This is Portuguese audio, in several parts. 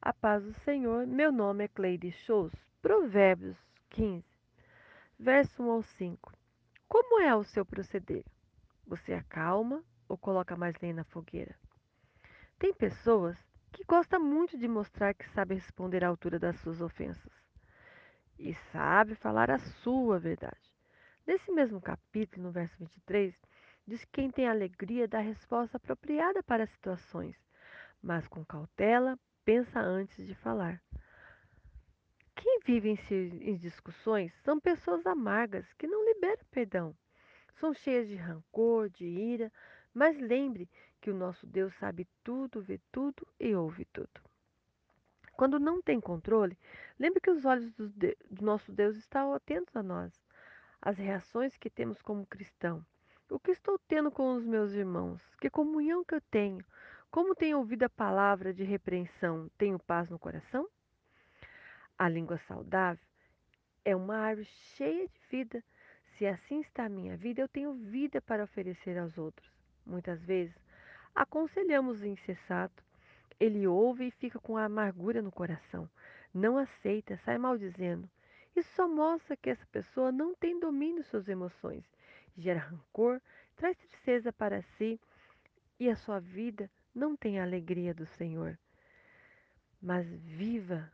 A paz do Senhor, meu nome é Cleide Shows. Provérbios 15, verso 1 ao 5. Como é o seu proceder? Você acalma ou coloca mais lenha na fogueira? Tem pessoas que gostam muito de mostrar que sabe responder à altura das suas ofensas e sabe falar a sua verdade. Nesse mesmo capítulo, no verso 23, diz que quem tem alegria dá resposta apropriada para as situações, mas com cautela pensa antes de falar. Quem vive em, discussões são pessoas amargas que não liberam perdão. São cheias de rancor, de ira, mas lembre que o nosso Deus sabe tudo, vê tudo e ouve tudo. Quando não tem controle, lembre que os olhos do, de, do nosso Deus estão atentos a nós. As reações que temos como cristão. O que estou tendo com os meus irmãos? Que comunhão que eu tenho? Como tenho ouvido a palavra de repreensão? Tenho paz no coração? A língua saudável é uma árvore cheia de vida. Se assim está a minha vida, eu tenho vida para oferecer aos outros. Muitas vezes aconselhamos o insensato. Ele ouve e fica com a amargura no coração. Não aceita, sai maldizendo. Isso só mostra que essa pessoa não tem domínio sobre suas emoções. Gera rancor, traz tristeza para si e a sua vida não tem a alegria do Senhor. Mas viva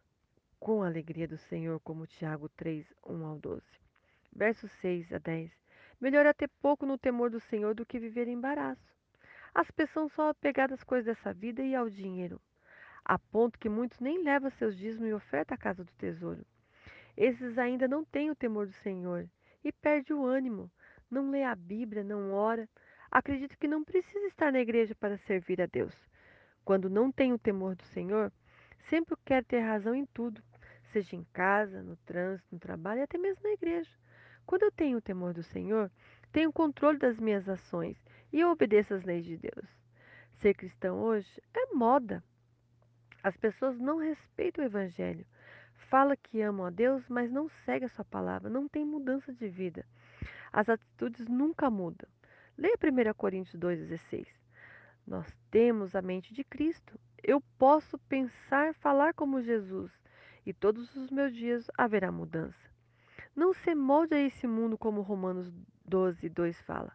com a alegria do Senhor, como Tiago 3, 1 ao 12. Versos 6 a 10. Melhor é ter pouco no temor do Senhor do que viver em embaraço. As pessoas são apegadas às coisas dessa vida e ao dinheiro, a ponto que muitos nem levam seus dízimos e oferta à casa do tesouro. Esses ainda não têm o temor do Senhor e perde o ânimo, não lê a Bíblia, não ora, acredita que não precisa estar na igreja para servir a Deus. Quando não tem o temor do Senhor, sempre quer ter razão em tudo, seja em casa, no trânsito, no trabalho e até mesmo na igreja. Quando eu tenho o temor do Senhor, tenho controle das minhas ações e eu obedeço às leis de Deus. Ser cristão hoje é moda. As pessoas não respeitam o Evangelho. Fala que amam a Deus, mas não segue a sua palavra, não tem mudança de vida. As atitudes nunca mudam. Leia 1 Coríntios 2,16. Nós temos a mente de Cristo. Eu posso pensar, falar como Jesus e todos os meus dias haverá mudança. Não se molde a esse mundo como Romanos 12, 2 fala.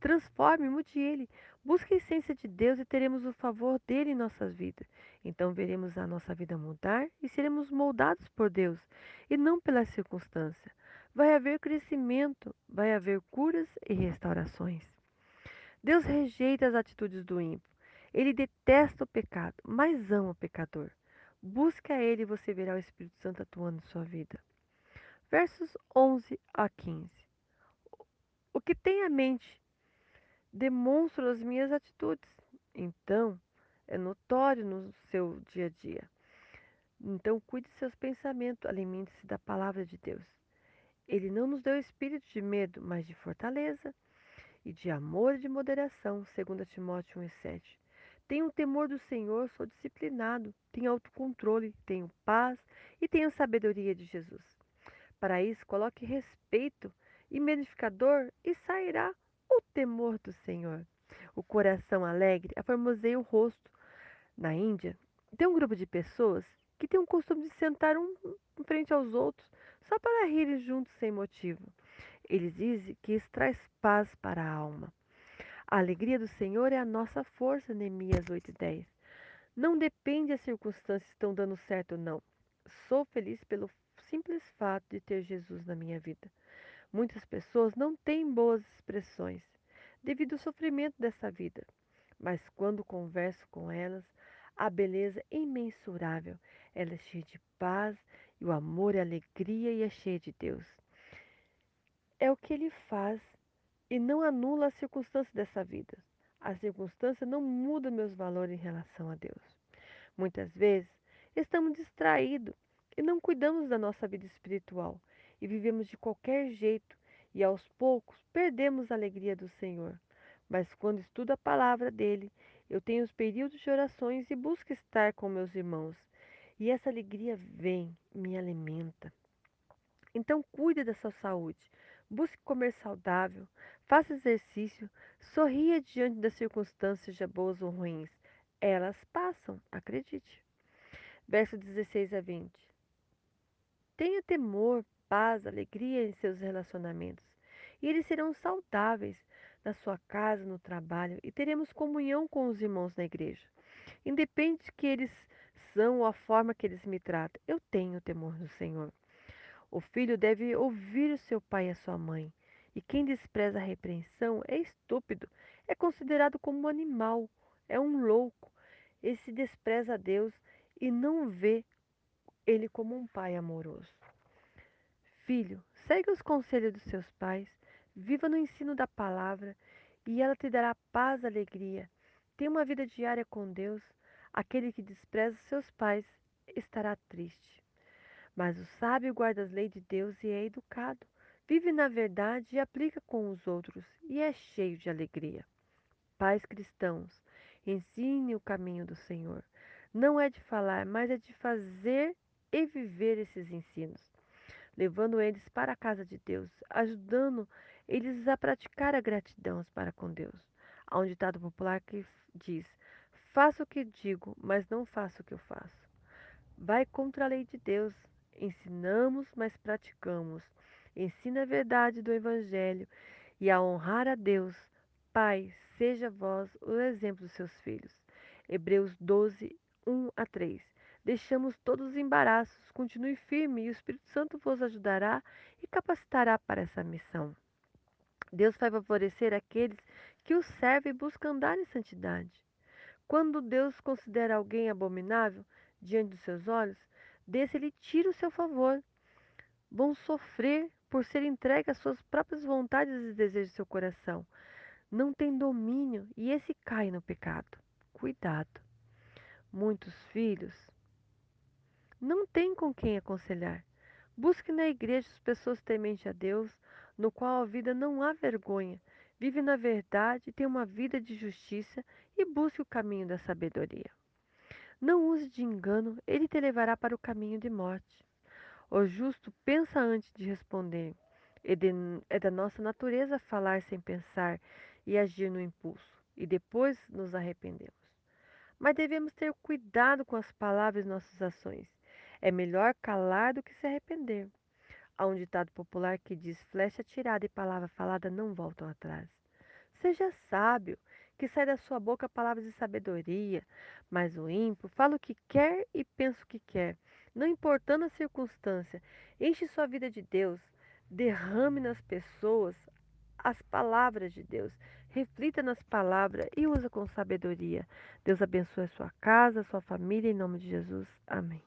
Transforme, mude ele. Busque a essência de Deus e teremos o favor dele em nossas vidas. Então veremos a nossa vida mudar e seremos moldados por Deus e não pela circunstância. Vai haver crescimento, vai haver curas e restaurações. Deus rejeita as atitudes do ímpio. Ele detesta o pecado, mas ama o pecador. Busque a Ele e você verá o Espírito Santo atuando em sua vida. Versos 11 a 15. O que tem a mente demonstra as minhas atitudes. Então, é notório no seu dia a dia. Então, cuide de seus pensamentos, alimente-se da palavra de Deus. Ele não nos deu espírito de medo, mas de fortaleza e de amor e de moderação, segundo Timóteo 1,7. Tenho temor do Senhor, sou disciplinado, tenho autocontrole, tenho paz e tenho sabedoria de Jesus. Para isso, coloque respeito e medificador e sairá o temor do Senhor. O coração alegre aformoseia o rosto. Na Índia, tem um grupo de pessoas que tem o costume de sentar um em frente aos outros só para rirem juntos sem motivo. Eles dizem que isso traz paz para a alma. A alegria do Senhor é a nossa força, Neemias 8:10. Não depende das circunstâncias estão dando certo ou não. Sou feliz pelo simples fato de ter Jesus na minha vida. Muitas pessoas não têm boas expressões devido ao sofrimento dessa vida, mas quando converso com elas, a beleza é imensurável. Ela é cheia de paz e o amor a alegria e é cheia de Deus. É o que ele faz e não anula as circunstâncias dessa vida. A circunstância não muda meus valores em relação a Deus. Muitas vezes estamos distraídos e não cuidamos da nossa vida espiritual e vivemos de qualquer jeito e aos poucos perdemos a alegria do Senhor. Mas quando estudo a palavra dele, eu tenho os períodos de orações e busco estar com meus irmãos. E essa alegria vem, me alimenta. Então cuide da sua saúde. Busque comer saudável, faça exercício, sorria diante das circunstâncias, seja boas ou ruins. Elas passam, acredite. Verso 16 a 20. Tenha temor, paz, alegria em seus relacionamentos, e eles serão saudáveis na sua casa, no trabalho, e teremos comunhão com os irmãos na igreja. Independe de que eles são ou a forma que eles me tratam, eu tenho temor do Senhor. O filho deve ouvir o seu pai e a sua mãe, e quem despreza a repreensão é estúpido, é considerado como um animal, é um louco. Esse despreza a Deus e não vê ele como um pai amoroso. Filho, segue os conselhos dos seus pais, viva no ensino da palavra, e ela te dará paz e alegria. Tenha uma vida diária com Deus. Aquele que despreza seus pais estará triste. Mas o sábio guarda as leis de Deus e é educado. Vive na verdade e aplica com os outros, e é cheio de alegria. Pais cristãos, ensine o caminho do Senhor. Não é de falar, mas é de fazer e viver esses ensinos, levando eles para a casa de Deus, ajudando eles a praticar a gratidão para com Deus. Há um ditado popular que diz: Faça o que digo, mas não faça o que eu faço. Vai contra a lei de Deus. Ensinamos, mas praticamos. Ensina a verdade do Evangelho e a honrar a Deus. Pai, seja vós o exemplo dos seus filhos. Hebreus 12, 1 a 3. Deixamos todos os embaraços, continue firme e o Espírito Santo vos ajudará e capacitará para essa missão. Deus vai favorecer aqueles que o servem e buscam andar em santidade. Quando Deus considera alguém abominável diante dos seus olhos, desse ele tira o seu favor. Vão sofrer por ser entregue às suas próprias vontades e desejos do seu coração. Não tem domínio e esse cai no pecado. Cuidado. Muitos filhos não têm com quem aconselhar. Busque na igreja as pessoas tementes a Deus, no qual a vida não há vergonha. Vive na verdade, tem uma vida de justiça e busque o caminho da sabedoria. Não use de engano, ele te levará para o caminho de morte. O justo pensa antes de responder. É, de, é da nossa natureza falar sem pensar e agir no impulso, e depois nos arrependemos. Mas devemos ter cuidado com as palavras e nossas ações. É melhor calar do que se arrepender. Há um ditado popular que diz: flecha tirada e palavra falada não voltam atrás. Seja sábio, que sai da sua boca palavras de sabedoria, mas o ímpio fala o que quer e pensa o que quer, não importando a circunstância. Enche sua vida de Deus, derrame nas pessoas as palavras de Deus. Reflita nas palavras e usa com sabedoria. Deus abençoe a sua casa, a sua família, em nome de Jesus. Amém.